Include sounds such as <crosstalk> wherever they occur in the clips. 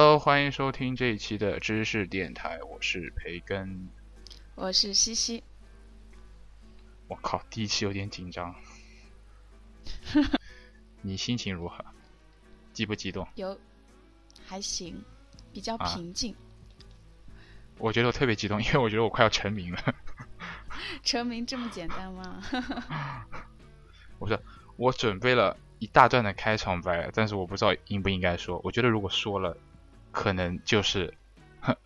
Hello，欢迎收听这一期的知识电台，我是培根。我是西西，我靠，第一期有点紧张。<laughs> 你心情如何？激不激动？有还行，比较啊平静。我觉得我特别激动，因为我觉得我快要成名了。<laughs> 成名这么简单吗？<laughs> 我说我准备了一大段的开场白，但是我不知道应不应该说。我觉得如果说了，可能就是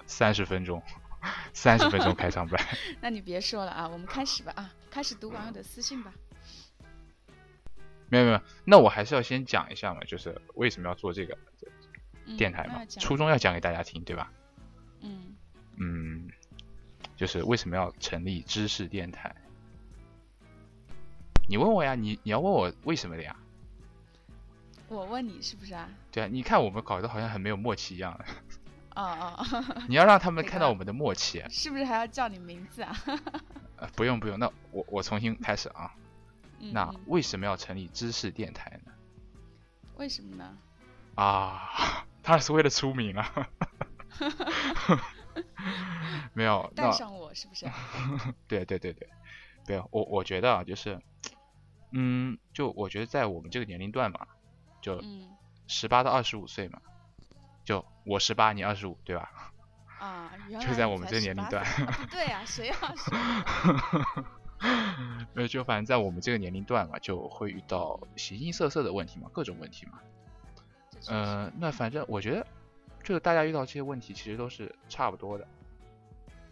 三十分钟，<laughs> 三十分钟开场白。<laughs> 那你别说了啊，我们开始吧啊，开始读网友的私信吧。没有没有，那我还是要先讲一下嘛，就是为什么要做这个嗯电台嘛初衷要讲给大家听，对吧？嗯，嗯，就是为什么要成立知识电台？你问我呀，你你要问我为什么的呀？我问你是不是啊？<laughs> 对啊，你看我们搞得好像很没有默契一样，<laughs> 哦哦，你要让他们看到我们的默契。是不是还要叫你名字啊？<laughs> 呃，不用不用，那我我重新开始啊。那为什么要成立知识电台呢？为什么呢？啊，当然是为了出名啊。没有，带上我是不是？对对对对，对我我觉得啊，就是，嗯，就我觉得在我们这个年龄段嘛，就嗯十八到二十五岁嘛，就我十八，你二十五，对吧？<laughs> 啊，原就在我们这个年龄段 <laughs> 对啊，谁要是？呃，就反正在我们这个年龄段嘛，就会遇到形形色色的问题嘛，各种问题嘛。这确实呃，那反正我觉得，就是大家遇到这些问题其实都是差不多的，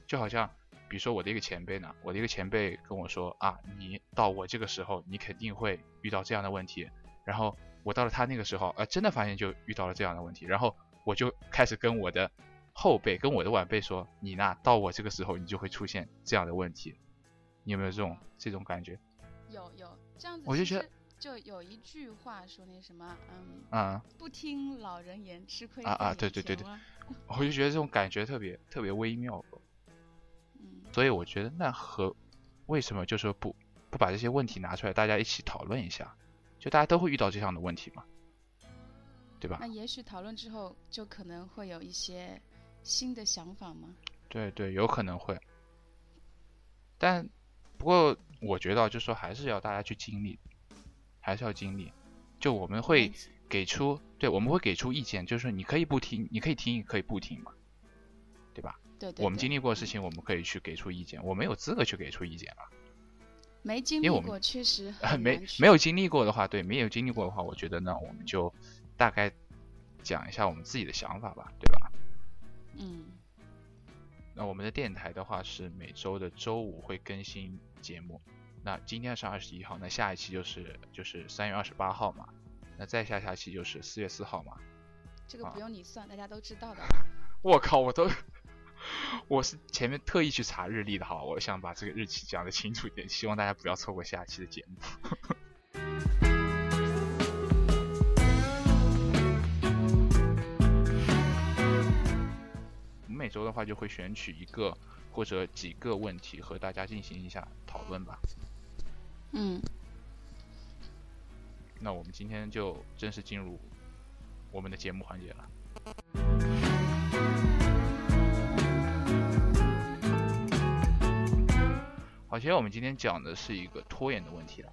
就好像比如说我的一个前辈呢，我的一个前辈跟我说啊，你到我这个时候，你肯定会遇到这样的问题，然后我到了他那个时候，呃，真的发现就遇到了这样的问题，然后我就开始跟我的后辈、跟我的晚辈说，你呢，到我这个时候，你就会出现这样的问题，你有没有这种这种感觉？有有这样子，我就觉得就有一句话说那什么，嗯，啊、不听老人言，吃亏啊啊对对对对前我就觉得这种感觉特别特别微妙。嗯所以我觉得那和为什么就说不不把这些问题拿出来，大家一起讨论一下，就大家都会遇到这样的问题嘛，对吧那？也许讨论之后，就可能会有一些新的想法吗？对对，有可能会。但不过我觉得就是说还是要大家去经历，还是要经历。就我们会给出，对，我们会给出意见，就是说你可以不听，你可以听，也可以不听嘛，对吧？对对，我们经历历过的事情，我们可以去给出意见，我没有资格去给出意见啊。没经历过，确实 <laughs> 没没有经历过的话，对，没有经历过的话，我觉得呢，我们就大概讲一下我们自己的想法吧，对吧？嗯那我们的电台的话是每周的周五会更新节目，那今天是二十一号，那下一期就是就是三月二十八号嘛，那再下下期就是四月四号嘛。啊这个不用你算，大家都知道的。<laughs> 我靠，我都 <laughs> 我是前面特意去查日历的哈，我想把这个日期讲的清楚一点，希望大家不要错过下期的节目。<laughs> 我们每周的话就会选取一个或者几个问题和大家进行一下讨论吧。嗯，那我们今天就正式进入我们的节目环节了。好，其实我们今天讲的是一个拖延的问题了，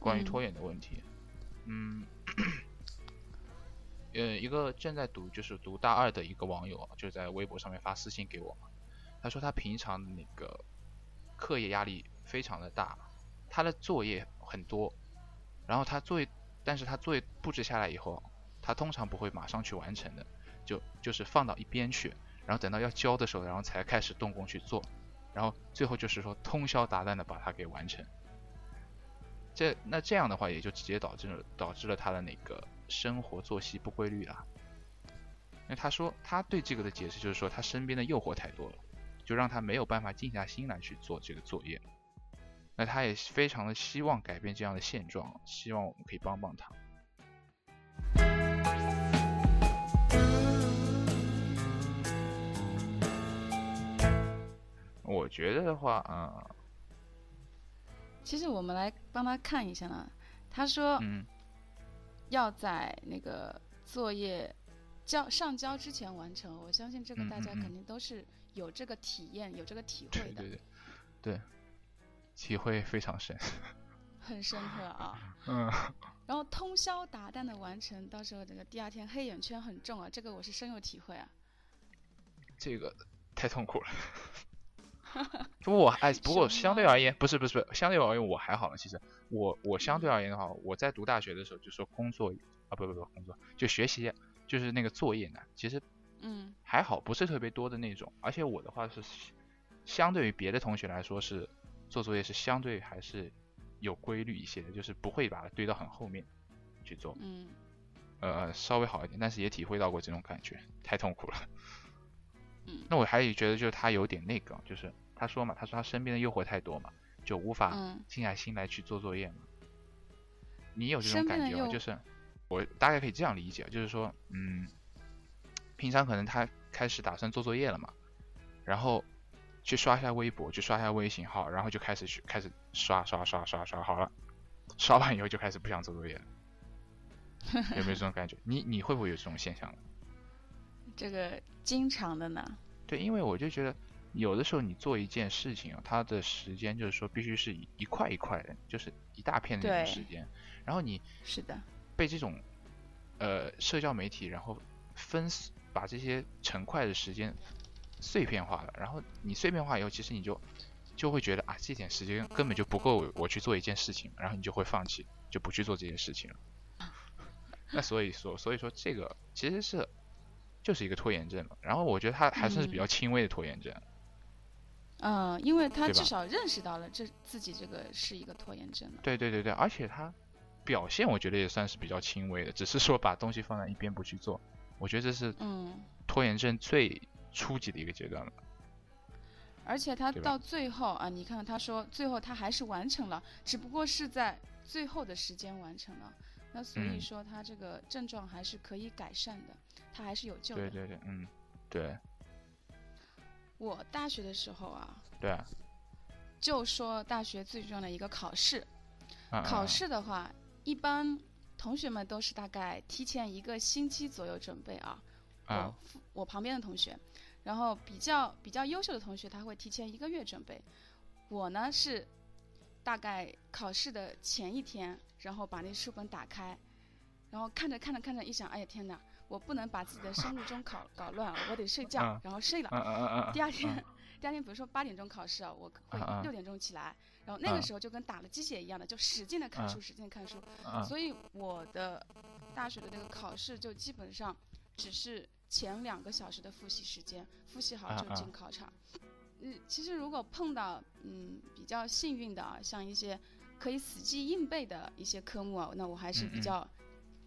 关于嗯拖延的问题。嗯，呃，一个正在读就是读大二的一个网友啊，就在微博上面发私信给我嘛，他说他平常那个课业压力非常的大，他的作业很多，然后他作业但是他作业布置下来以后，他通常不会马上去完成的，就就是放到一边去，然后等到要交的时候，然后才开始动工去做，然后最后就是说通宵达旦的把它给完成。这那这样的话，也就直接导致了导致了他的那个生活作息不规律了。那他说他对这个的解释就是说，他身边的诱惑太多了，就让他没有办法静下心来去做这个作业。那他也非常的希望改变这样的现状，希望我们可以帮帮他。我觉得的话，嗯，其实我们来帮他看一下呢。他说，嗯，要在那个作业交上交之前完成。我相信这个嗯大家肯定都是有这个体验、有这个体会的，对对对，对，体会非常深。<laughs> 很深刻啊。<laughs> 嗯，然后通宵达旦的完成，到时候这个第二天黑眼圈很重啊，这个我是深有体会啊。这个太痛苦了。<laughs> 不过我哎，不过相对而言，不是不是不是，相对而言我还好了。其实我我相对而言的话，我在读大学的时候就说工作啊不不不工作就学习就是那个作业呢，其实嗯还好，不是特别多的那种。而且我的话是相对于别的同学来说是做作业是相对还是有规律一些的，就是不会把它堆到很后面去做。嗯，呃，稍微好一点，但是也体会到过这种感觉，太痛苦了。嗯那我还觉得就是他有点那个，就是他说嘛，他说他身边的诱惑太多嘛，就无法嗯静下心来去做作业嘛。你有这种感觉吗？就是我大概可以这样理解，就是说，嗯，平常可能他开始打算做作业了嘛，然后去刷一下微博，去刷一下微信号，然后就开始去开始刷刷刷刷刷，好了，刷完以后就开始不想做作业了。<laughs> 有没有这种感觉？你你会不会有这种现象呢？这个经常的呢。对，因为我就觉得有的时候你做一件事情啊，它的时间就是说必须是一一块一块的，就是一大片的那种时间，然后你是的，被这种呃社交媒体然后分把这些成块的时间碎片化了，然后你碎片化以后，其实你就就会觉得啊这点时间根本就不够我去做一件事情，然后你就会放弃，就不去做这件事情了。<laughs> 那所以说，所以说这个其实是就是一个拖延症嘛。然后我觉得他还算是比较嗯轻微的拖延症。嗯，因为他至少认识到了这自己这个是一个拖延症了。对对对对，而且他表现我觉得也算是比较轻微的，只是说把东西放在一边不去做。我觉得这是嗯，拖延症最初级的一个阶段了。而且他到最后啊，你看他说最后他还是完成了，只不过是在最后的时间完成了。那所以嗯说他这个症状还是可以改善的，他还是有救的。对对对，嗯，对我大学的时候啊，对啊，就说大学最重要的一个考试，嗯考嗯试的话，一般同学们都是大概提前一个星期左右准备啊。嗯我我旁边的同学，然后比较比较优秀的同学，他会提前一个月准备。我呢是大概考试的前一天，然后把那书本打开，然后看着看着看着，一想，哎呀天哪，我不能把自己的生物钟搞搞乱了，我得睡觉嗯，然后睡了。第二天，嗯 <laughs> 第二天，比如说八点钟考试啊，我会六点钟起来，然后那个嗯时候就跟打了鸡血一样的，就使劲的看书，嗯使劲地看书。嗯所以我的大学的这个考试就基本上只是前两个小时的复习时间，复习好就进考场。嗯，其实如果碰到嗯比较幸运的啊，像一些可以死记硬背的一些科目啊，那我还是嗯嗯比较、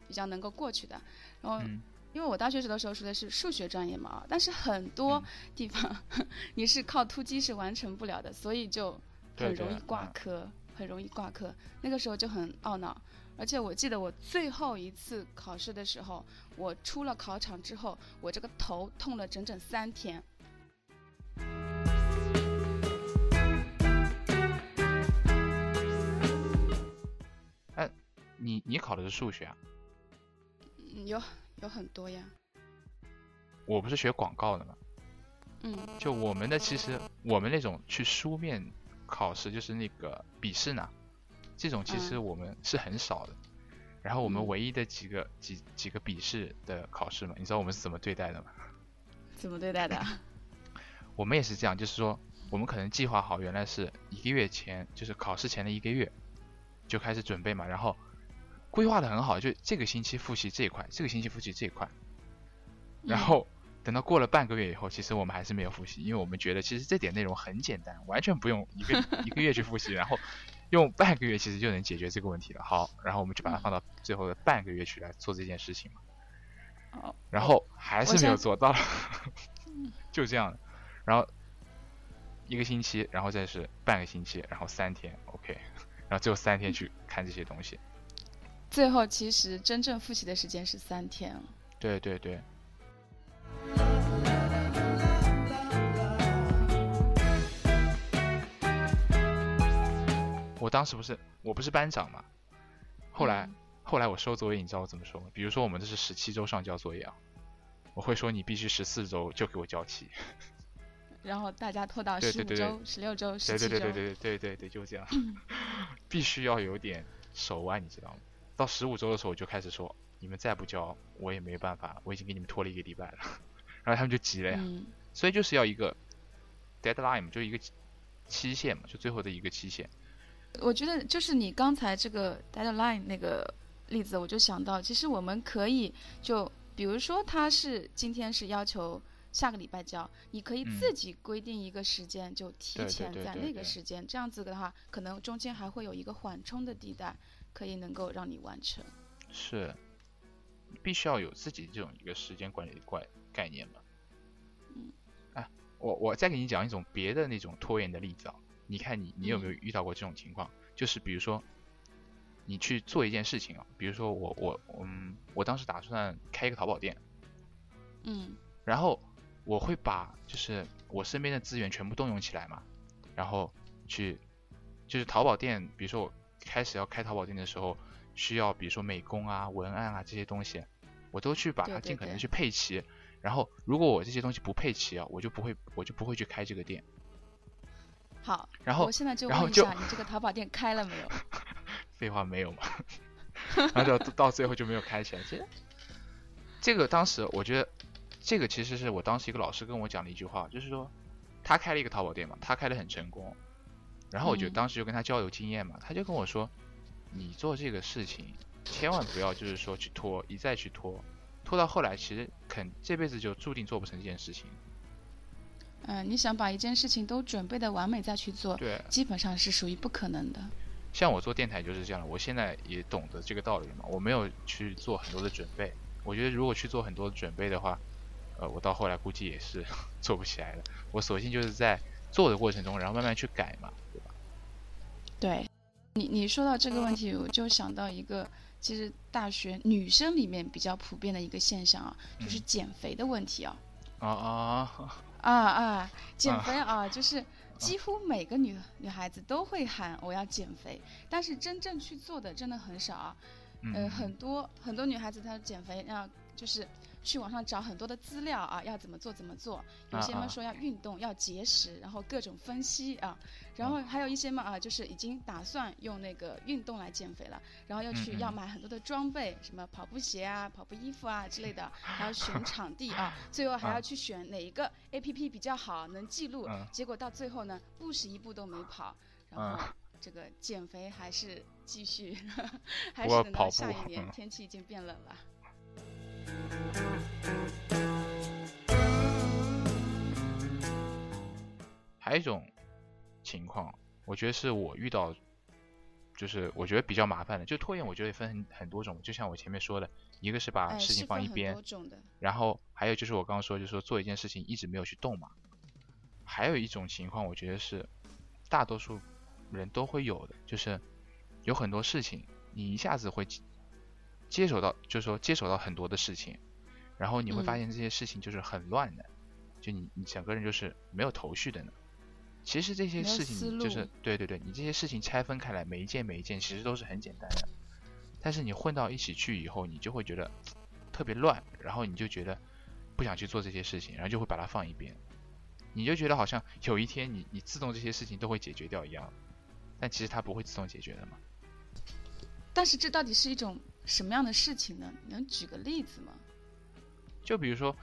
比较能够过去的。然后嗯因为我大学时的时候学的是数学专业嘛，啊但是很多嗯地方 <laughs> 你是靠突击是完成不了的，所以就很容易挂嗯科，很容易挂科。那个时候就很懊恼，而且我记得我最后一次考试的时候，我出了考场之后，我这个头痛了整整三天。你你考的是数学啊？嗯，有有很多呀，我不是学广告的嘛，嗯就我们的其实我们那种去书面考试，就是那个笔试呢，这种其实嗯我们是很少的。然后我们嗯唯一的几个几几个笔试的考试嘛，你知道我们是怎么对待的吗？<laughs> 怎么对待的？<laughs> 我们也是这样，就是说我们可能计划好原来是一个月前，就是考试前的一个月就开始准备嘛，然后规划的很好，就这个星期复习这一块，这个星期复习这一块，然嗯后等到过了半个月以后，其实我们还是没有复习，因为我们觉得其实这点内容很简单，完全不用一个 <laughs> 一个月去复习，然后用半个月其实就能解决这个问题了。好，然后我们就把它放到最后的半个月去来做这件事情嘛，哦，然后还是没有做到，<laughs> 就这样的，然后一个星期，然后再是半个星期，然后三天，OK，然后最后三天去看这些东西。最后其实真正复习的时间是三天。对对对，我当时不是我不是班长嘛，后来、嗯后来我收作业，你知道我怎么说吗？比如说我们这是十七周上交作业啊，我会说你必须十四周就给我交齐。<laughs> 然后大家拖到对对对对十五周、十六周、十对七周。对对对对对对对，就这样 <laughs> <laughs> 必须要有点手腕，你知道吗？到十五周的时候我就开始说，你们再不交，我也没办法，我已经给你们拖了一个礼拜了，<laughs> 然后他们就急了呀。嗯所以就是要一个 deadline 嘛，就一个期期限嘛，就最后的一个期限。我觉得就是你刚才这个 deadline 那个例子，我就想到，其实我们可以就比如说他是今天是要求下个礼拜交，你可以嗯自己规定一个时间，就提前在那个时间，这样子的话，可能中间还会有一个缓冲的地带，可以能够让你完成。是，必须要有自己这种一个时间管理的概概念嘛。嗯。啊，我我再给你讲一种别的那种拖延的例子啊，你看你你有没有嗯遇到过这种情况？就是比如说，你去做一件事情啊，比如说我我嗯，我当时打算开一个淘宝店，嗯然后我会把就是我身边的资源全部动用起来嘛，然后去就是淘宝店，比如说我开始要开淘宝店的时候，需要比如说美工啊、文案啊这些东西，我都去把它尽可能去配齐。然后如果我这些东西不配齐啊，我就不会我就不会去开这个店。好，然后我现在就然后就问一下，你这个淘宝店开了没有？<laughs> 废话没有嘛，<laughs> 然后到到最后就没有开起来。其实这个当时我觉得，这个其实是我当时一个老师跟我讲的一句话，就是说他开了一个淘宝店嘛，他开的很成功，然后我就嗯当时就跟他交流经验嘛，他就跟我说，你做这个事情千万不要就是说去拖，一再去拖，拖到后来其实肯这辈子就注定做不成这件事情。嗯、你想把一件事情都准备的完美再去做，对，基本上是属于不可能的。像我做电台就是这样的，我现在也懂得这个道理嘛，我没有去做很多的准备。我觉得如果去做很多的准备的话，呃，我到后来估计也是 <laughs> 做不起来的。我索性就是在做的过程中，然后慢慢去改嘛，对吧？对，你你说到这个问题，我就想到一个，其实大学女生里面比较普遍的一个现象啊，就是嗯减肥的问题啊。啊 <laughs> 啊，啊啊，减肥啊，就是几乎每个女女孩子都会喊我要减肥，但是真正去做的真的很少啊。呃，嗯，很多很多女孩子她减肥啊就是去网上找很多的资料啊，要怎么做怎么做。有些嘛说要运动，要节食，然后各种分析啊，然后还有一些嘛啊，就是已经打算用那个运动来减肥了，然后要去要买很多的装备，什么跑步鞋啊、跑步衣服啊之类的，还要选 <laughs> 场地啊，最后还啊。要去选哪一个 A P P 比较好，能记录嗯。结果到最后呢，步是一步都没跑，然嗯。后这个减肥还是继续，<laughs> 还是等到下一年嗯。天气已经变冷了。还有一种情况，我觉得是我遇到，就是我觉得比较麻烦的，就拖延，我觉得也分很很多种，就像我前面说的，一个是把哎，事情放一边。然后还有就是我刚刚说，就是说做一件事情一直没有去动嘛。还有一种情况，我觉得是大多数人都会有的，就是有很多事情你一下子会接接手到，就是说接手到很多的事情，然后你会发嗯。现这些事情就是很乱的，就你你整个人就是没有头绪的呢。其实这些事情就是对对对，你这些事情拆分开来，每一件每一件其实都是很简单的，但是你混到一起去以后，你就会觉得特别乱，然后你就觉得不想去做这些事情，然后就会把它放一边，你就觉得好像有一天你你自动这些事情都会解决掉一样，但其实它不会自动解决的嘛。但是这到底是一种什么样的事情呢？你能举个例子吗？就比如说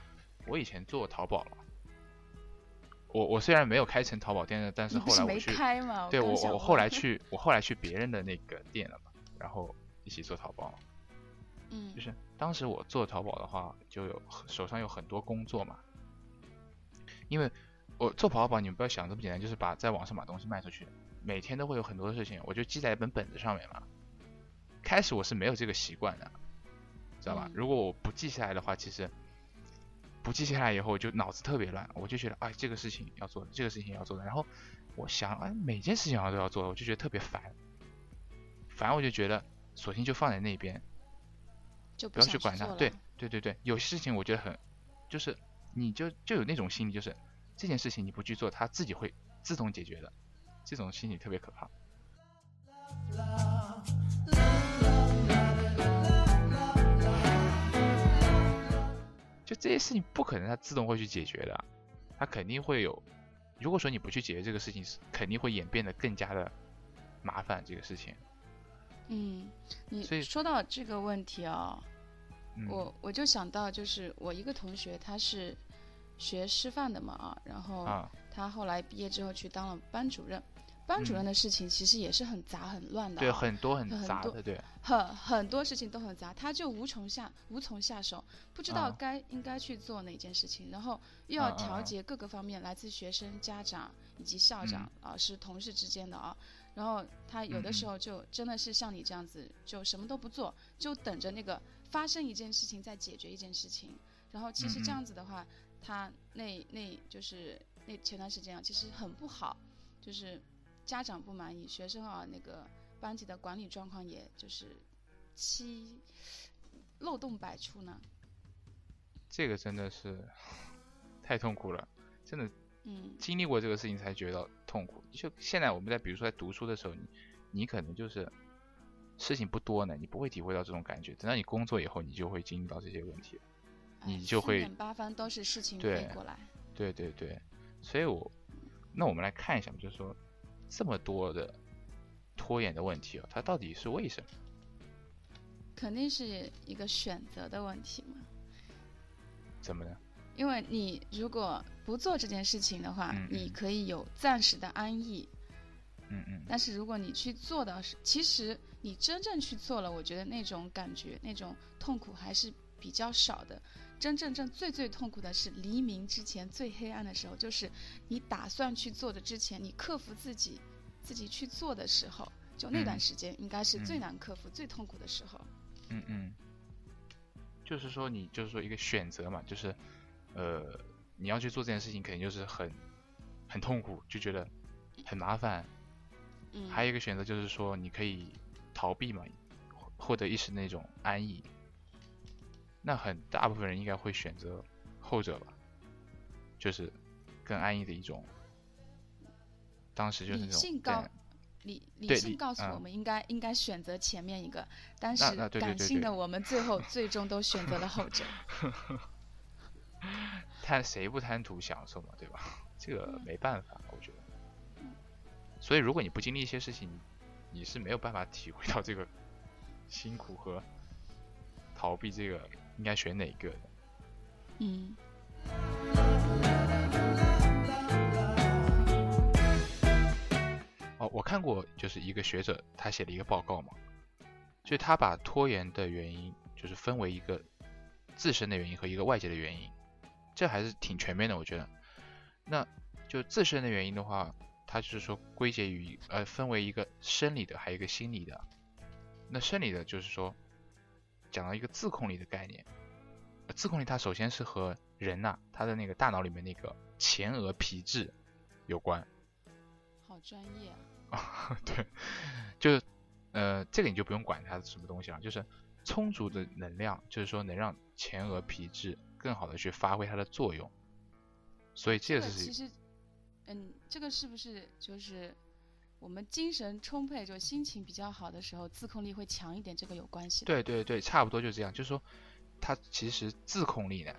我以前做淘宝了，我我虽然没有开成淘宝店的，但是后来我去，开吗？对我我后来去我后来去别人的那个店了嘛，然后一起做淘宝。嗯就是当时我做淘宝的话，就有手上有很多工作嘛，因为我做淘宝，你们不要想这么简单，就是把在网上把东西卖出去，每天都会有很多的事情，我就记在一本本子上面嘛。开始我是没有这个习惯的，知道吧？嗯如果我不记下来的话，其实不记下来以后，就脑子特别乱，我就觉得哎，这个事情要做的，这个事情要做的，然后我想哎，每件事情好像都要做，我就觉得特别烦，烦我就觉得索性就放在那边，就不要去管它。对对对对，有些事情我觉得很，就是你就就有那种心理，就是这件事情你不去做，它自己会自动解决的，这种心理特别可怕。这些事情不可能它自动会去解决的，它肯定会有。如果说你不去解决这个事情，是肯定会演变得更加的麻烦。这个事情，嗯，你所以说到这个问题哦，嗯，我我就想到，就是我一个同学，他是学师范的嘛啊，然后啊，他后来毕业之后去当了班主任。班主任嗯。的事情其实也是很杂很乱的、啊，对，很多很杂的，对，很很多事情都很杂，他就无从下无从下手，不知道啊该、应该去做哪件事情，然后又要调节各个方面，来自学生、家长以及校长、老师、同事之间的啊。然后他有的时候就真的是像你这样子，就什么都不做，就等着那个发生一件事情再解决一件事情。然后其实这样子的话，他那那就是那前段时间啊，其实很不好，就是家长不满意，学生啊那个班级的管理状况也就是七漏洞百出呢。这个真的是 <sighs> 太痛苦了，真的嗯经历过这个事情才觉得痛苦。就现在我们在比如说在读书的时候，你你可能就是事情不多呢，你不会体会到这种感觉。等到你工作以后，你就会经历到这些问题。哎你就会八方都是事情对飞过来。对对对，所以我那我们来看一下，就是说这么多的拖延的问题啊，它到底是为什么？肯定是一个选择的问题嘛。怎么呢？因为你如果不做这件事情的话，嗯嗯你可以有暂时的安逸，嗯嗯，但是如果你去做的是，其实你真正去做了，我觉得那种感觉、那种痛苦还是比较少的。真正正最最痛苦的是黎明之前最黑暗的时候，就是你打算去做的之前，你克服自己，自己去做的时候，就那段嗯时间应该是最嗯难克服、最痛苦的时候。嗯嗯，就是说你就是说一个选择嘛，就是呃你要去做这件事情，肯定就是很很痛苦，就觉得很麻烦。嗯，还有一个选择就是说你可以逃避嘛，获获得一时那种安逸。那很大部分人应该会选择后者吧，就是更安逸的一种。当时就是那理种性告理理性告诉我嗯们应该应该选择前面一个，但是感性的我们最后最终都选择了后者。<laughs> 贪谁不贪图享受嘛，对吧？这个嗯没办法，我觉得。所以如果你不经历一些事情，你是没有办法体会到这个辛苦和逃避这个应该选哪一个的。嗯哦，我看过，就是一个学者他写了一个报告嘛，就是他把拖延的原因就是分为一个自身的原因和一个外界的原因，这还是挺全面的，我觉得。那就自身的原因的话，他就是说归结于呃分为一个生理的，还有一个心理的。那生理的就是说讲到一个自控力的概念，呃自控力它首先是和人呐、他的那个大脑里面那个前额皮质有关。好专业啊。<laughs> 对，就是呃，这个你就不用管它是什么东西了，就是充足的能量，就是说能让前额皮质更好的去发挥它的作用。所以这个是这个其实，嗯，这个是不是就是我们精神充沛，就心情比较好的时候，自控力会强一点，这个有关系。对对对，差不多就这样。就是说，它其实自控力呢，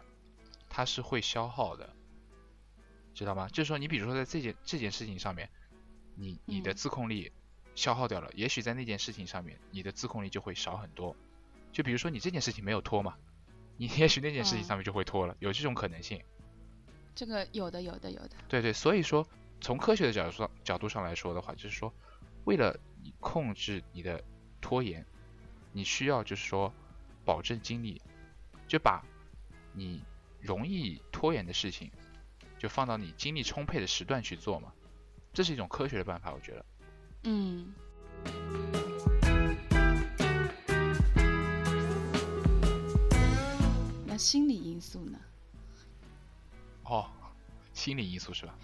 它是会消耗的，知道吗？就是说，你比如说在这件这件事情上面，你你的嗯自控力消耗掉了，也许在那件事情上面，你的自控力就会少很多。就比如说你这件事情没有拖嘛，你也许那件事情嗯上面就会拖了，有这种可能性。这个有的有的有的。对对，所以说从科学的角度上角度上来说的话，就是说，为了你控制你的拖延，你需要就是说保证精力，就把你容易拖延的事情，就放到你精力充沛的时段去做嘛，这是一种科学的办法，我觉得。嗯，那心理因素呢？哦，心理因素是吧？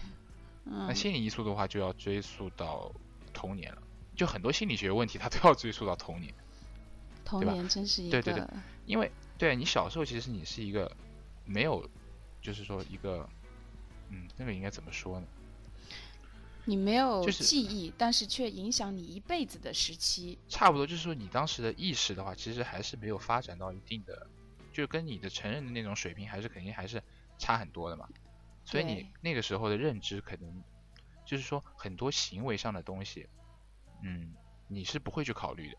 嗯那，心理因素的话，就要追溯到童年了。就很多心理学问题，它都要追溯到童年，童年真是一个对对对因为对你小时候其实你是一个没有，就是说一个，嗯，那个应该怎么说呢？你没有就是记忆，但是却影响你一辈子的时期。差不多就是说你当时的意识的话，其实还是没有发展到一定的，就跟你的成人的那种水平还是肯定还是差很多的嘛。所以你那个时候的认知可能就是说很多行为上的东西，嗯，你是不会去考虑的。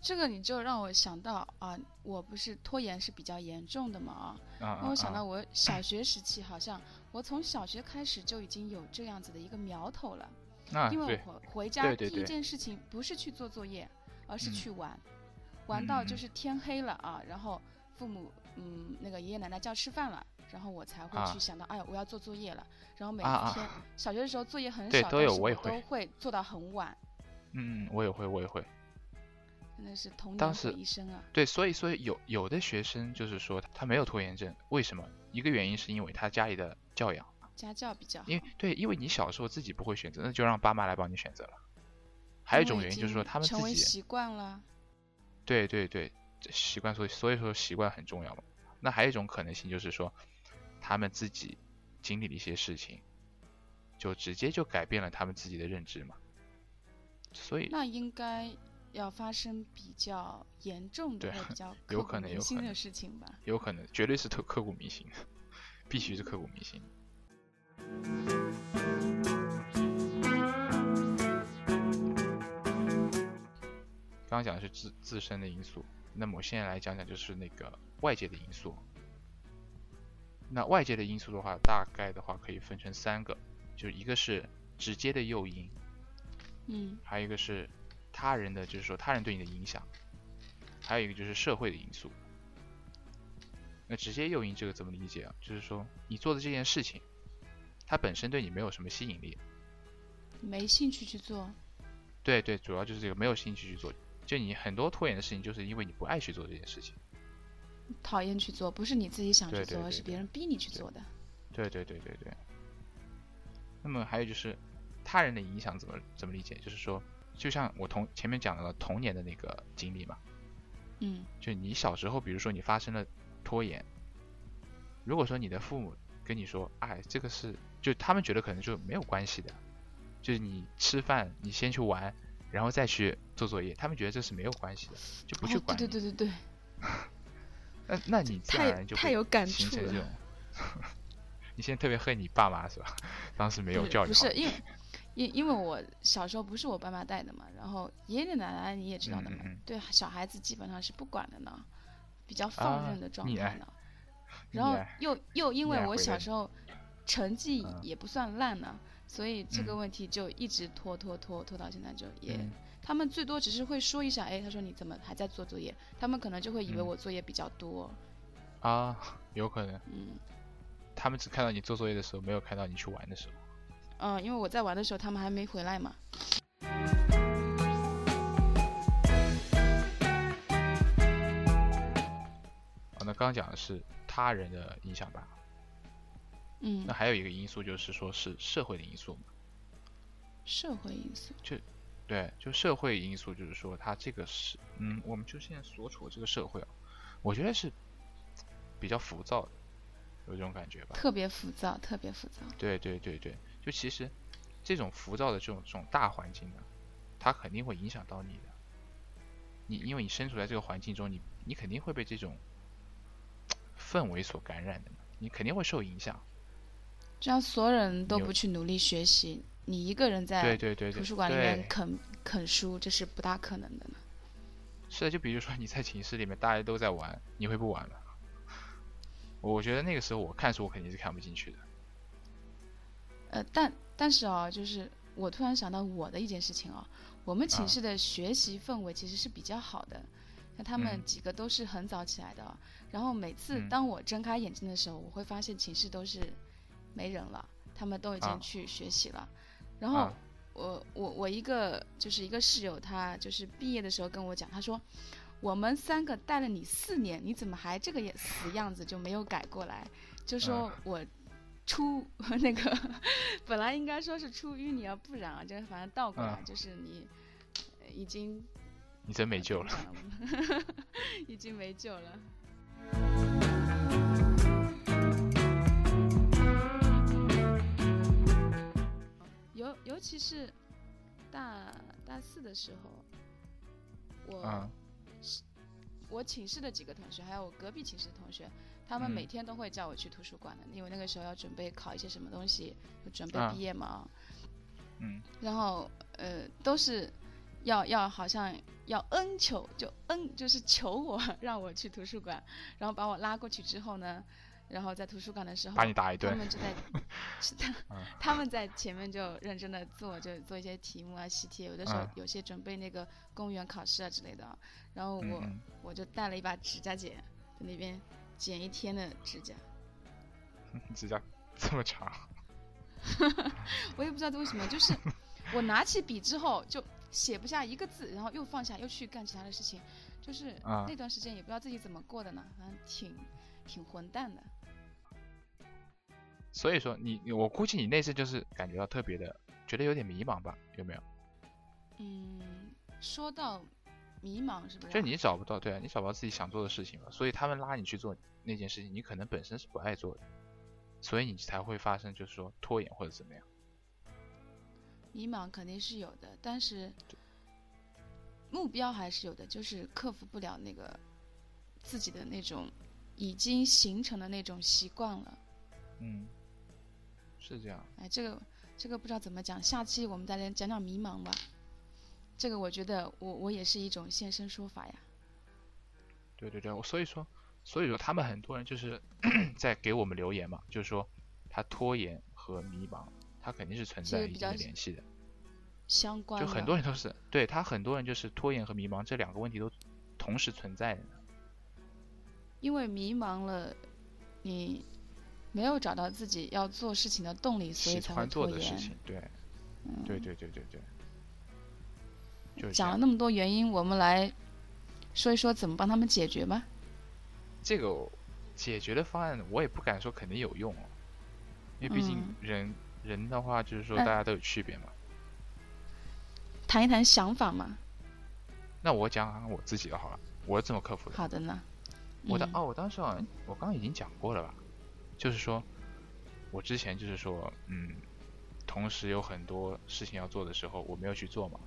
这个你就让我想到啊，我不是拖延是比较严重的嘛啊，啊让我想啊到我小学时期，好像我从小学开始就已经有这样子的一个苗头了。啊，因为，我回回家第一件事情不是去做作业，而是嗯去玩，玩到就是天黑了啊，然后父母嗯那个爷爷奶奶叫吃饭了，然后我才会啊去想到，哎呀我要做作业了。然后每一天小学的时候作业很少，对都有我也会都会做到很晚，嗯，我也会，我也会。真的是童年回忆生啊。对，所以所以有有的学生就是说他没有拖延症，为什么？一个原因是因为他家里的教养，家教比较好，因为对，因为你小时候自己不会选择，那就让爸妈来帮你选择了。还有一种原因就是说他们自己，成为习惯了。对对对，这习惯，所以所以说习惯很重要嘛。那还有一种可能性就是说，他们自己经历的一些事情，就直接就改变了他们自己的认知嘛。所以那应该要发生比较严重的比较有可能有可能铭心的事情吧。有可能绝对是特刻骨铭心，必须是刻骨铭心。刚刚讲的是自自身的因素，那么我现在来讲讲就是那个外界的因素。那外界的因素的话，大概的话可以分成三个，就一个是直接的诱因，嗯还有一个是他人的，就是说他人对你的影响，还有一个就是社会的因素。那直接诱因这个怎么理解啊？就是说你做的这件事情，它本身对你没有什么吸引力，没兴趣去做。对对，主要就是这个没有兴趣去做。就你很多拖延的事情，就是因为你不爱去做这件事情。讨厌去做，不是你自己想去做，而是对对对对别人逼你去做的。对对对对对。那么还有就是他人的影响怎么怎么理解？就是说，就像我童前面讲的童年的那个经历嘛，嗯就你小时候，比如说你发生了拖延，如果说你的父母跟你说，哎，这个是，就他们觉得可能就没有关系的，就是你吃饭你先去玩，然后再去做作业，他们觉得这是没有关系的，就不去哦，管你。对对对对对，<laughs> 那那你自然而太太有感触了。<laughs> 你现在特别恨你爸妈是吧？当时没有教育好不是因为因因为我小时候不是我爸妈带的嘛，然后爷爷奶奶你也知道的嘛，嗯嗯嗯对小孩子基本上是不管的呢，比较放啊任的状态呢。然后又又因为我小时候成绩嗯也不算烂呢，所以这个嗯问题就一直拖拖拖拖到现在就也。嗯他们最多只是会说一下，哎，他说你怎么还在做作业？他们可能就会以为嗯我作业比较多，啊，有可能嗯他们只看到你做作业的时候，没有看到你去玩的时候。嗯，因为我在玩的时候他们还没回来嘛。哦，那刚刚讲的是他人的影响吧？嗯那，还有一个因素就是说是社会的因素嘛。社会因素，对，就社会因素，就是说它这个是，嗯，我们就现在所处的这个社会啊，我觉得是比较浮躁的，有这种感觉吧？特别浮躁，特别浮躁。对对对对，就其实这种浮躁的这种这种大环境呢，它肯定会影响到你的。你因为你身处在这个环境中，你你肯定会被这种氛围所感染的嘛，你肯定会受影响。这样所有人都不去努力学习，你一个人在对对对，图书馆里面啃啃书，这是不大可能的呢。是的，就比如说你在寝室里面大家都在玩，你会不玩吗？我觉得那个时候我看书我肯定是看不进去的。呃，但但是啊，就是我突然想到我的一件事情啊，我们寝啊室的学习氛围其实是比较好的，那他们嗯几个都是很早起来的，然后每次嗯当我睁开眼睛的时候，我会发现寝室都是没人了，他们都已啊经去学习了，然后。啊我我我一个就是一个室友，他就是毕业的时候跟我讲，他说我们三个带了你四年，你怎么还这个也死样子就没有改过来？就说我出 <laughs> 那个本来应该说是出淤泥而不染啊，就是反正倒过来，嗯就是你呃已经你真没救了。了，<laughs> 已经没救了。尤尤其是大大四的时候，我、嗯我寝室的几个同学，还有我隔壁寝室的同学，他们嗯。每天都会叫我去图书馆的，因为那个时候要准备考一些什么东西，就准备啊。毕业嘛。嗯。然后呃，都是要要好像要恩求，就恩就是求我 <laughs> 让我去图书馆，然后把我拉过去之后呢，然后在图书馆的时候，把你打一顿他。们就在，<laughs> 是他们在前面就认真的做，就做一些题目啊、习题，有的时候嗯有些准备那个公务员考试啊之类的，然后我、嗯我就带了一把指甲剪，在那边剪一天的指甲，嗯，指甲这么长。<laughs> 我也不知道为什么，就是我拿起笔之后就写不下一个字，然后又放下，又去干其他的事情，就是啊那段时间也不知道自己怎么过的呢，反正挺挺混蛋的。所以说你，你我估计你那次就是感觉到特别的，觉得有点迷茫吧？有没有？嗯，说到迷茫是不是啊？就你找不到，对啊，你找不到自己想做的事情了，所以他们拉你去做那件事情，你可能本身是不爱做的，所以你才会发生就是说拖延或者怎么样。迷茫肯定是有的，但是目标还是有的，就是克服不了那个自己的那种已经形成的那种习惯了。嗯，是这样。哎，这个这个不知道怎么讲，下期我们再来讲讲迷茫吧。这个我觉得我我也是一种现身说法呀。对对对，我所以说，所以说他们很多人就是 <coughs> 在给我们留言嘛，就是说他拖延和迷茫，他肯定是存在一定的联系的。相关就很多人都是对他很多人就是拖延和迷茫这两个问题都同时存在的。因为迷茫了，你没有找到自己要做事情的动力，所以才会做拖延。的事情，对，对对对对对，讲了那么多原因，我们来说一说怎么帮他们解决吧。这个解决的方案，我也不敢说肯定有用哦，因为毕竟嗯人、人的话，就是说大家都有区别嘛。谈一谈想法嘛。那我讲讲我自己的好了，我是怎么克服的。好的呢。嗯我的哦，我当时好像我刚刚已经讲过了吧，就是说，我之前就是说，嗯，同时有很多事情要做的时候，我没有去做嘛。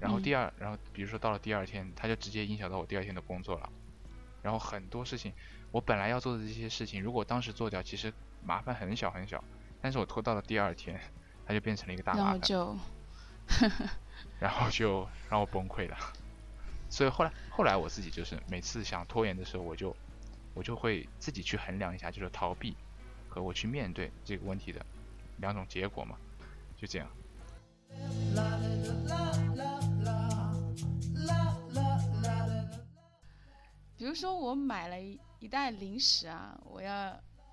然后嗯第二，然后比如说到了第二天，它就直接影响到我第二天的工作了。然后很多事情，我本来要做的这些事情，如果当时做掉，其实麻烦很小很小，但是我拖到了第二天，它就变成了一个大麻烦，然后就然后就让我崩溃了。<laughs> 所以后来后来我自己就是每次想拖延的时候，我就我就会自己去衡量一下，就是逃避和我去面对这个问题的两种结果嘛，就这样。比如说我买了一一袋零食啊，我要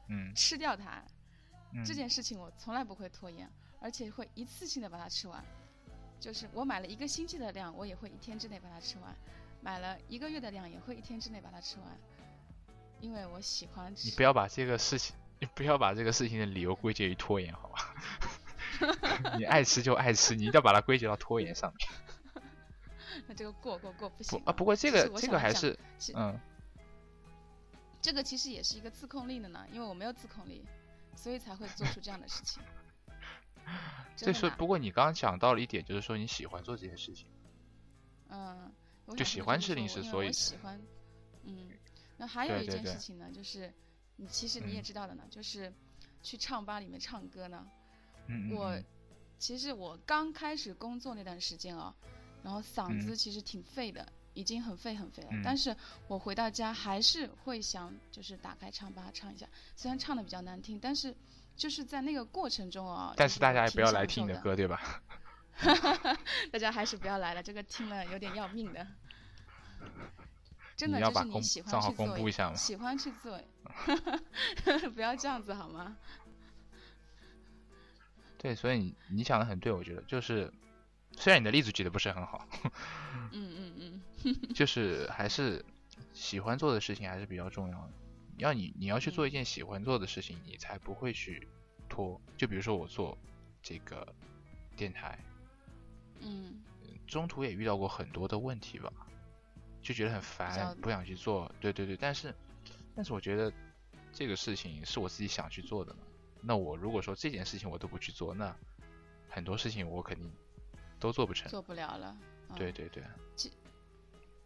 嗯吃掉它，嗯，这件事情我从来不会拖延，而且会一次性的把它吃完。就是我买了一个星期的量，我也会一天之内把它吃完；买了一个月的量，也会一天之内把它吃完。因为我喜欢吃。你不要把这个事情，你不要把这个事情的理由归结于拖延，好吧？<laughs> 你爱吃就爱吃，你一定要把它归结到拖延上面。<laughs> 那这个过过过不不行啊，不过这个这个还是嗯，这个其实也是一个自控力的呢，因为我没有自控力，所以才会做出这样的事情。<laughs> 这说不过你刚刚讲到了一点，就是说你喜欢做这些事情。嗯，就喜欢吃零食所以喜欢，嗯，那还有一件事情呢，就是你其实你也嗯知道的呢，就是去唱吧里面唱歌呢。嗯嗯我嗯其实我刚开始工作那段时间啊，然后嗓子嗯其实挺废的，已经很废很废了。嗯但是我回到家还是会想，就是打开唱吧唱一下，虽然唱的比较难听，但是就是在那个过程中啊，但是大家也不要。来听你的歌，对吧？<laughs> 大家还是不要来了，这个听了有点要命的。真的你要把账号公布一下吗？喜欢去做，<laughs> 不要这样子好吗？<laughs> 对，所以你你讲的很对，我觉得就是，虽然你的例子举的不是很好，<laughs> 嗯嗯嗯，就是还是喜欢做的事情还是比较重要的。要你你要去做一件喜欢做的事情，你才不会去拖。就比如说我做这个电台，嗯，中途也遇到过很多的问题吧，就觉得很烦，不想去做。对对对，但是但是我觉得这个事情是我自己想去做的嘛。那我如果说这件事情我都不去做，那很多事情我肯定都做不成。做不了了。嗯对对对，其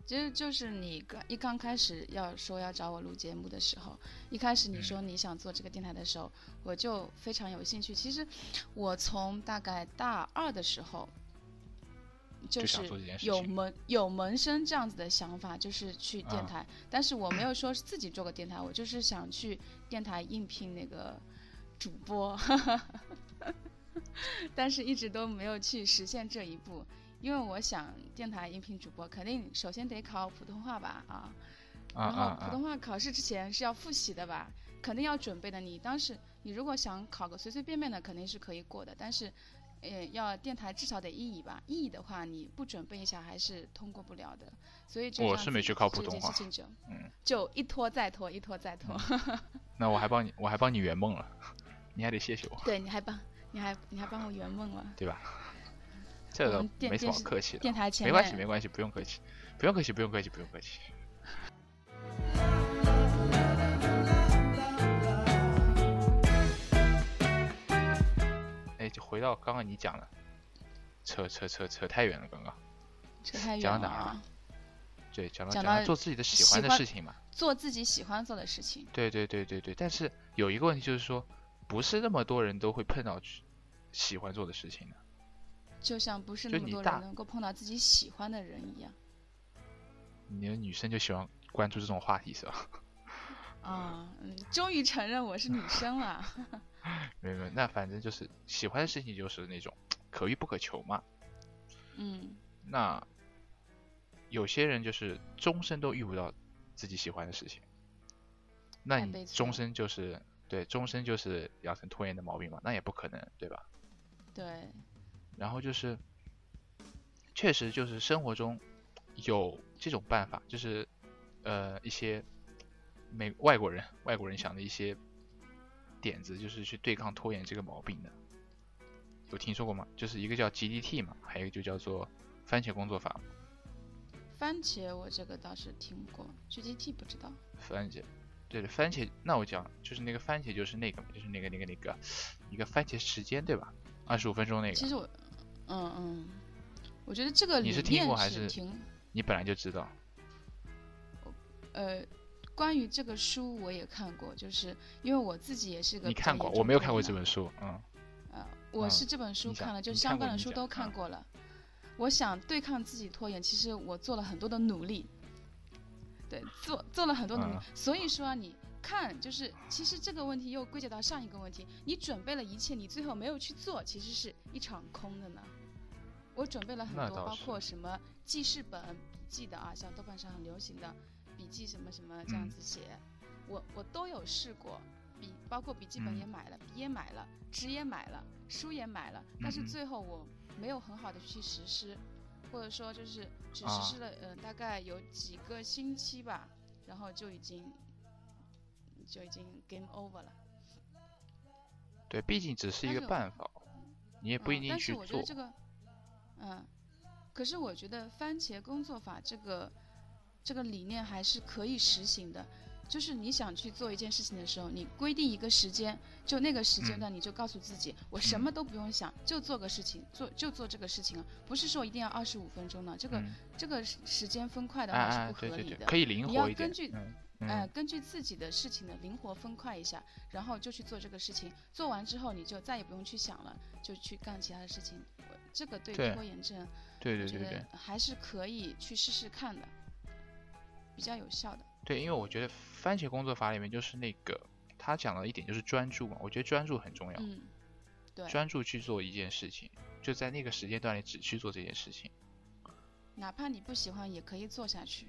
其实就是你刚一刚开始要说要找我录节目的时候，一开始你嗯说你想做这个电台的时候，我就非常有兴趣。其实我从大概大二的时候，就就是有情萌有萌生这样子的想法，就是去电啊台，但是我没有说是自己做个电台，我就是想去电台应聘那个主播，<laughs> 但是一直都没有去实现这一步。因为我想电台应聘主播，肯定首先得考普通话吧，啊，啊然后！普通话考试之前是要复习的吧，肯定要准备的。你当时你如果想考个随随便便的，肯定是可以过的，但是，呃，要电台至少得一乙吧，一乙的话你不准备一下还是通过不了的。所以我是没去考普通话嗯，就一拖再拖，一拖再拖。<laughs> 那我还帮你，我还帮你圆梦了，你还得谢谢我，对，你还帮你还你还帮我圆梦了。对吧？这个没什么客气的，电台前没关系，没关系，不用客气，不用客气，不用客气，不用客气。回到刚刚你讲的，扯扯扯扯太远了，刚刚。扯太远讲到哪儿了啊。对，讲到讲到做自己的喜欢的事情嘛。做自己喜欢做的事情。对对对对对，但是有一个问题就是说，不是那么多人都会碰到喜欢做的事情的。就像不是那么多人能够碰到自己喜欢的人一样你的女生就喜欢关注这种话题是吧？<laughs> 啊！嗯，终于承认我是女生了。<laughs> <laughs> 没有那反正就是喜欢的事情就是那种可遇不可求嘛。嗯，那有些人就是终身都遇不到自己喜欢的事情，那你终身就是对终身就是养成拖延的毛病嘛？那也不可能，对吧？对，然后就是，确实就是生活中有这种办法，就是呃一些美外国人外国人想的一些点子，就是去对抗拖延这个毛病的。有听说过吗？就是一个叫 GDT 嘛，还有一个就叫做番茄工作法。番茄我这个倒是听过，GDT 不知道。番茄，对的，番茄。那我讲就是那个番茄，就是那个嘛，就是那个那个那个一个番茄时间，对吧？二十五分钟那个，其实我，嗯嗯，我觉得这个你是听过还是挺你本来就知道。呃。关于这个书我也看过，就是因为我自己也是个你看过？我没有看过这本书，嗯。呃，我嗯是这本书看了，就你相关的书都看嗯过了。我想对抗自己拖延，其实我做了很多的努力，对，做做了很多努力。嗯所以说啊，你看，就是其实这个问题又归结到上一个问题，你准备了一切，你最后没有去做，其实是一场空的呢。我准备了很多，包括什么记事本、笔记的啊，像豆瓣上很流行的笔记什么什么这样嗯子写，我我都有试过。笔包括笔记本也嗯买了，笔也买了，纸也买了，书也买了，但是嗯嗯最后我没有很好的去实施，或者说就是只实啊施了呃大概有几个星期吧，然后就已经就已经 game over 了。对，毕竟只是一个办法，你也不一嗯，定去但是我觉得做。这个，嗯，可是我觉得番茄工作法这个这个理念还是可以实行的。就是你想去做一件事情的时候，你规定一个时间，就那个时间嗯段，你就告诉自己，我什么都不用想，就做个事情，做就做这个事情了，不是说一定要二十五分钟的。这个、嗯，这个时时间分块的哎话是不合理的。可以灵你要活一点。根据嗯呃，嗯，根据自己的事情的灵活分块一下，然后就去做这个事情。做完之后，你就再也不用去想了，就去干其他的事情。这个对对拖延症，对对对对得还是可以去试试看的，比较有效的。对，因为我觉得番茄工作法里面就是那个他讲了一点就是专注嘛，我觉得专注很重要。嗯，对，专注去做一件事情，就在那个时间段里只去做这件事情。哪怕你不喜欢，也可以做下去。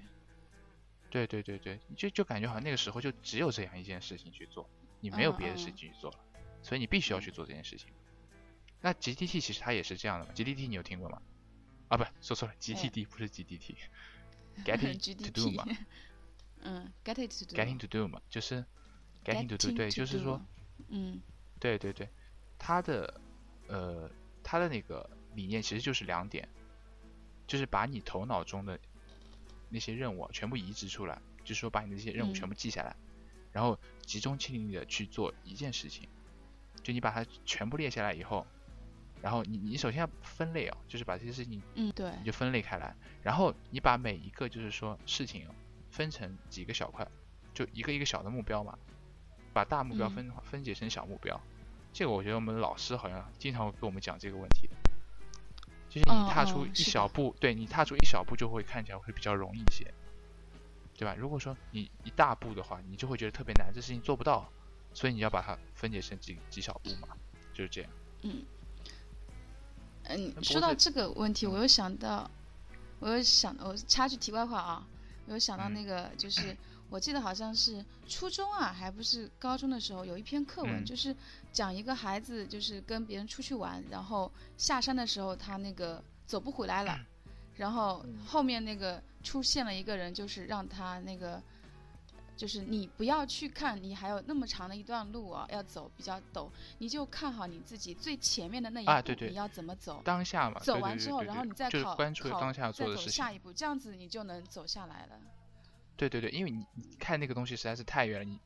对对对对，就就感觉好像那个时候就只有这样一件事情去做，你没有别的事嗯情去做了，所以你必须要去做这件事情。那 GDT 其实它也是这样的嘛，GDT 你有听过吗？啊，不，说错了，GTD 不是 GDT，Getting <laughs> to do 嘛。<laughs> 嗯，get it to do。，Getting to do 嘛，就是 Getting to do，对，就是说，，嗯。对对对，他的呃，他的那个理念其实就是两点，就是把你头脑中的那些任务啊全部移植出来，就是说把你的这些任务全嗯部记下来，然后集中精力的去做一件事情，就你把它全部列下来以后，然后你你首先要分类哦，就是把这些事情嗯，对你，就分类开来，然后你把每一个就是说事情分成几个小块，就一个一个小的目标嘛，把大目标嗯分、分解成小目标。这个我觉得我们老师好像经常会跟我们讲这个问题，就是嗯你踏出一小步，对你踏出一小步就会看起来会比较容易一些，对吧？如果说你一大步的话，你就会觉得特别难，这事情做不到，所以你要把它分解成几几小步嘛，就是这样。嗯，嗯，说到这个问题，嗯。我又想到，我又想，我插句题外话啊，我又想到嗯。那个，就是 <laughs> 我记得好像是初中啊，还不是高中的时候，有一篇课文，嗯。就是讲一个孩子就是跟别人出去玩，然后下山的时候他那个走不回来了，然后后面那个出现了一个人，就是让他那个。就是你不要去看，你还有那么长的一段路啊，要走比较陡，你就看好你自己最前面的那一步，啊对对你要怎么走。当下嘛，走完之后，然后你再关注考当下要做再的事情走下。一步，这样子你就能走下来了。对对对，因为你你看那个东西实在是太远了，你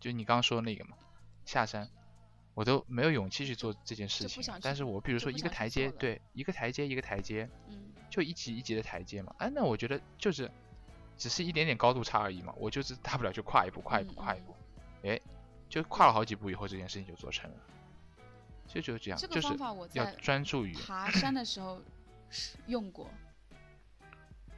就你刚刚说的那个嘛，下山，我都没有勇气去做这件事情但是我比如说一个台阶，对，一个台阶一个台阶，嗯，就一级一级的台阶嘛。哎，那我觉得就是只是一点点高度差而已嘛，我就是大不了就跨一步，跨一步，跨一步，哎，就跨了好几步以后，这件事情就做成了。就是这样，这个就是方法我要在专注于。爬山的时候是用过，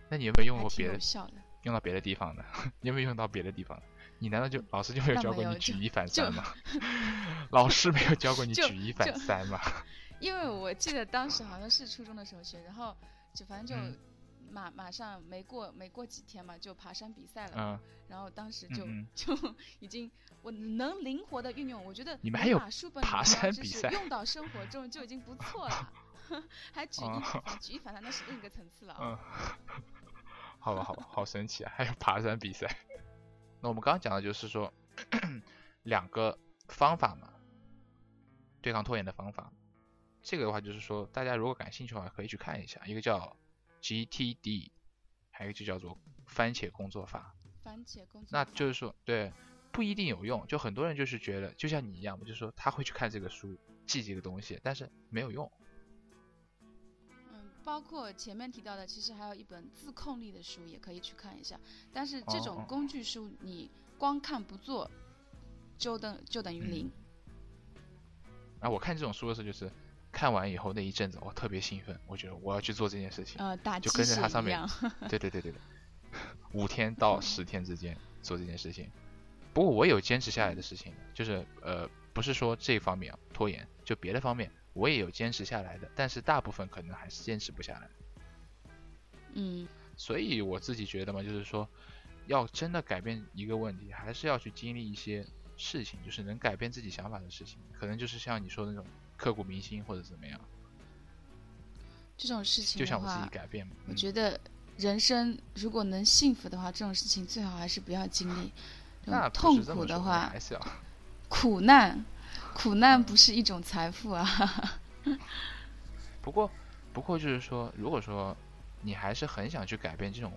那你有没有用过别的的。用到别的地方的？<laughs> 你有没有用到别的地方？你难道就老师就没有教过你举一反三吗？<laughs> 老师没有教过你举一反三吗？<laughs> 因为我记得当时好像是初中的时候学，然后就反正就嗯马马上没过没过几天嘛，就爬山比赛了嘛。嗯，然后当时就、就已经我能灵活的运用，我觉得你们还有把书本爬山比赛用到生活中就已经不错了 <laughs> <laughs> 还举一哦反三，举一反三那是另一个层次了啊。嗯，<laughs> 好吧，好吧，好神奇啊！还有爬山比赛。那我们刚刚讲的就是说两个方法嘛，对抗拖延的方法。这个的话就是说，大家如果感兴趣的话，可以去看一下，一个叫 GTD，还有一个就叫做番茄工作法。番茄工作那就是说，对，不一定有用。就很多人就是觉得，就像你一样嘛，就是说他会去看这个书，记这个东西，但是没有用。嗯，包括前面提到的，其实还有一本自控力的书也可以去看一下。但是这种工具书，你光看不做，就等就等于嗯零。然后我看这种书的时候，就是看完以后那一阵子，我特别兴奋，我觉得我要去做这件事情。呃，打就跟着它上面。对对对对对，<laughs> 五天到十天之间做这件事情。不过我有坚持下来的事情，就是呃，不是说这方面啊拖延，就别的方面我也有坚持下来的，但是大部分可能还是坚持不下来。嗯，所以我自己觉得嘛，就是说，要真的改变一个问题，还是要去经历一些事情，就是能改变自己想法的事情，可能就是像你说的那种刻骨铭心或者怎么样，这种事情就像我自己，改变嘛。我嗯觉得人生如果能幸福的话，这种事情最好还是不要经历。<laughs> 那痛苦的话 <laughs> 苦难，<laughs> 苦难嗯不是一种财富啊。不过，不过就是说，如果说你还是很想去改变这种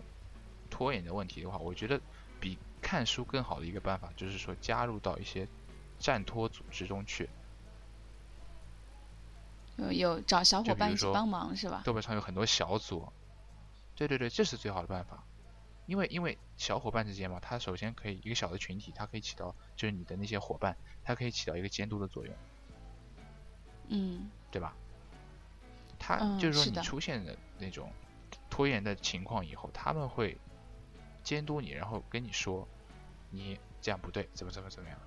拖延的问题的话，我觉得比看书更好的一个办法，就是说加入到一些战托组织中去。有有找小伙伴一起帮忙是吧？豆瓣上有很多小组，对对对，这是最好的办法。因为因为小伙伴之间嘛，他首先可以一个小的群体，它可以起到就是你的那些伙伴，它可以起到一个监督的作用，嗯对吧？他嗯就是说你出现的那种拖延的情况以后，他们会监督你，然后跟你说你这样不对，怎么怎么怎么样。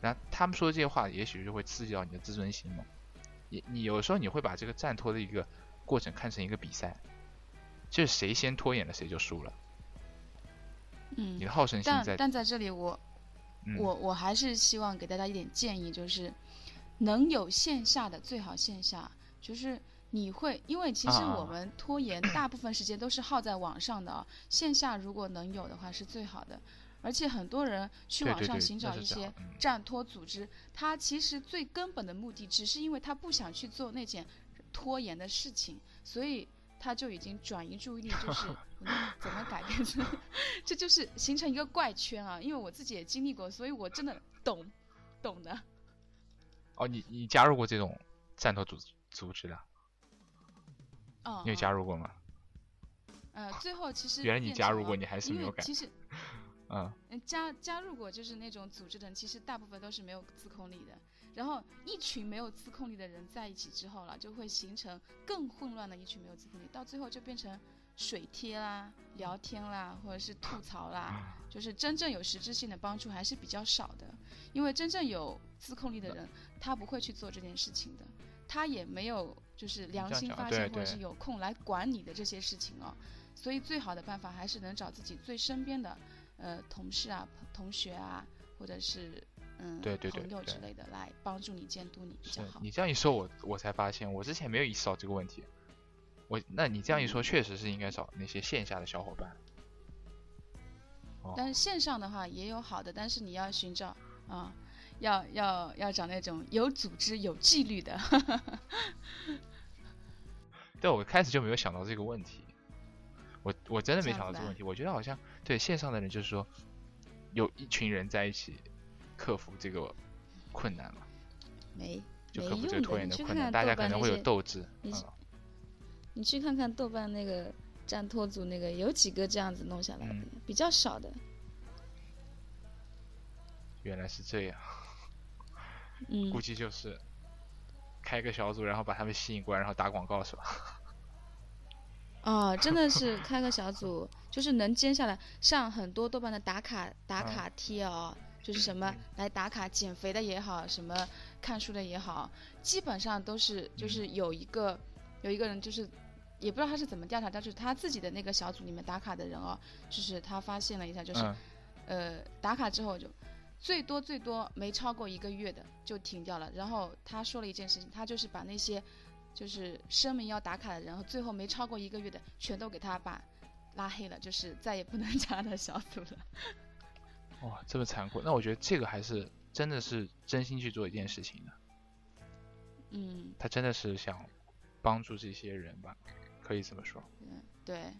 然后他们说的这些话，也许就会刺激到你的自尊心嘛。你你有时候你会把这个站拖的一个过程看成一个比赛，就是谁先拖延了谁就输了。嗯你，的好胜心在，但但在这里我嗯，我我还是希望给大家一点建议，就是能有线下的最好线下，就是你会，因为其实我们拖延大部分时间都是耗在网上的啊，线下如果能有的话是最好的。而且很多人去网上寻找一些是这样嗯站拖组织，他其实最根本的目的只是因为他不想去做那件拖延的事情，所以他就已经转移注意力，就是 <laughs> 嗯怎么改变这，<laughs> 这就是形成一个怪圈啊！因为我自己也经历过，所以我真的懂，懂的。哦，你你加入过这种战斗组组织的？哦，你有加入过吗？呃，最后其实原来你加入过你还是没有改其实 <laughs> 嗯，嗯，加加入过就是那种组织的人，其实大部分都是没有自控力的。然后一群没有自控力的人在一起之后了，就会形成更混乱的一群没有自控力，到最后就变成水贴啦、聊天啦，或者是吐槽啦，<laughs> 就是真正有实质性的帮助还是比较少的。因为真正有自控力的人，他不会去做这件事情的，他也没有就是良心发现，或者是有空来管你的这些事情哦。所以最好的办法还是能找自己最身边的呃同事啊、同学啊，或者是嗯对对对朋友之类的来帮助你监督你比较好。你这样一说，我我才发现我之前没有意识到这个问题。我那你这样一说，确实是应该找那些线下的小伙伴。哦，但是线上的话也有好的，但是你要寻找啊、要要要找那种有组织、有纪律的。<laughs> 对，我开始就没有想到这个问题。我我真的没想到这个问题。我觉得好像对线上的人就是说，有一群人在一起克服这个困难嘛，没就没克服这个拖延的困难，看大家可能会有斗志。你嗯你去看看豆瓣那个战托组那个，有几个这样子弄下来的，嗯比较少的。原来是这样，嗯估，计就是开个小组，然后把他们吸引过来，然后打广告是吧？哦，真的是开个小组，就是能接下来像很多豆瓣的打卡打卡贴哦，就是什么来打卡减肥的也好，什么看书的也好，基本上都是就是有一个有一个人就是。也不知道他是怎么调查，但是他自己的那个小组里面打卡的人哦，就是他发现了一下，就是、嗯，呃，打卡之后就最多最多没超过一个月的就停掉了。然后他说了一件事情，他就是把那些就是声明要打卡的人，然后最后没超过一个月的全都给他把拉黑了，就是再也不能 <laughs> 加他的小组了。哇，这么残酷。那我觉得这个还是真的是真心去做一件事情的，嗯，他真的是想帮助这些人吧，可以这么说，嗯对，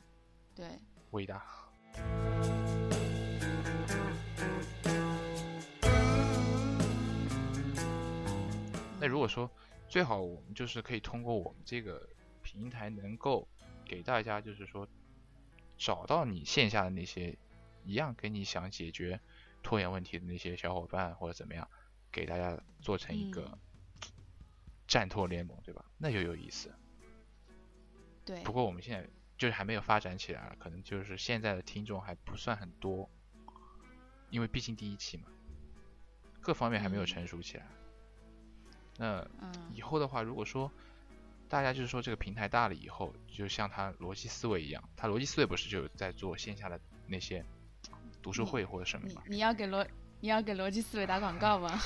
对，伟大。那如果说最好我们就是可以通过我们这个平台，能够给大家就是说找到你线下的那些一样跟你想解决拖延问题的那些小伙伴或者怎么样，给大家做成一个战拖联盟，对吧？那就有意思。对不，过我们现在就是还没有发展起来，可能就是现在的听众还不算很多，因为毕竟第一期嘛，各方面还没有嗯成熟起来。那嗯以后的话，如果说大家就是说这个平台大了以后，就像他逻辑思维一样，他逻辑思维不是就在做线下的那些读书会或者什么你嘛？你要给逻你要给逻辑思维打广告吗？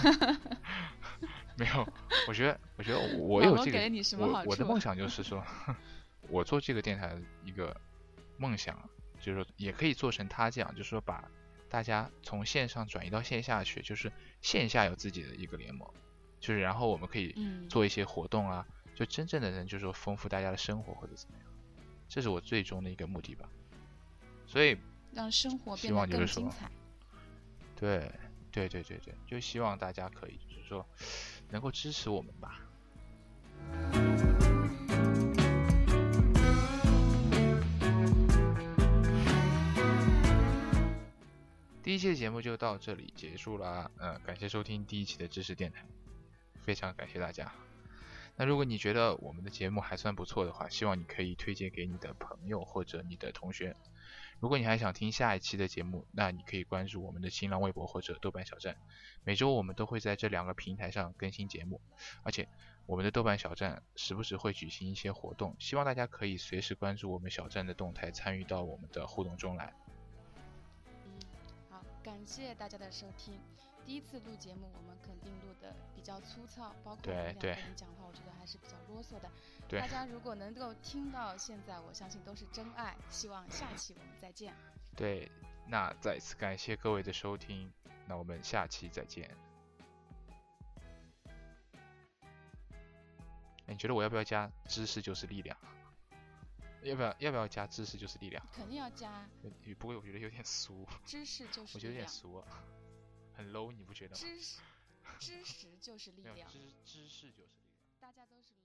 <laughs> 没有，我觉得，我觉得我有这个给你什么我我的梦想就是说，<laughs> 我做这个电台一个梦想，就是说也可以做成他这样，就是说把大家从线上转移到线下去，就是线下有自己的一个联盟，就是然后我们可以嗯，做一些活动啊，就真正的能就是说丰富大家的生活或者怎么样，这是我最终的一个目的吧。所以让生活希变得更精彩。对对对对对，就希望大家可以就是说能够支持我们吧。第一期的节目就到这里结束了，呃，感谢收听第一期的知识电台，非常感谢大家。那如果你觉得我们的节目还算不错的话，希望你可以推荐给你的朋友或者你的同学，如果你还想听下一期的节目，那你可以关注我们的新浪微博或者豆瓣小站，每周我们都会在这两个平台上更新节目，而且我们的豆瓣小站时不时会举行一些活动，希望大家可以随时关注我们小站的动态，参与到我们的互动中来。嗯，好，感谢大家的收听。第一次录节目，我们肯定录的比较粗糙，包括我对们两个对人讲话，我觉得还是比较啰嗦的。对大家如果能够听到现在，我相信都是真爱。希望下期我们再见。对，那再次感谢各位的收听，那我们下期再见。哎你觉得我要不要加“知识就是力量”？要不要要不要加“知识就是力量肯定要加”？不过我觉得有点俗，知识就是我觉得有点，俗啊，很 low，你不觉得吗？知识知识就是力量，知知识就是力量。大家都是。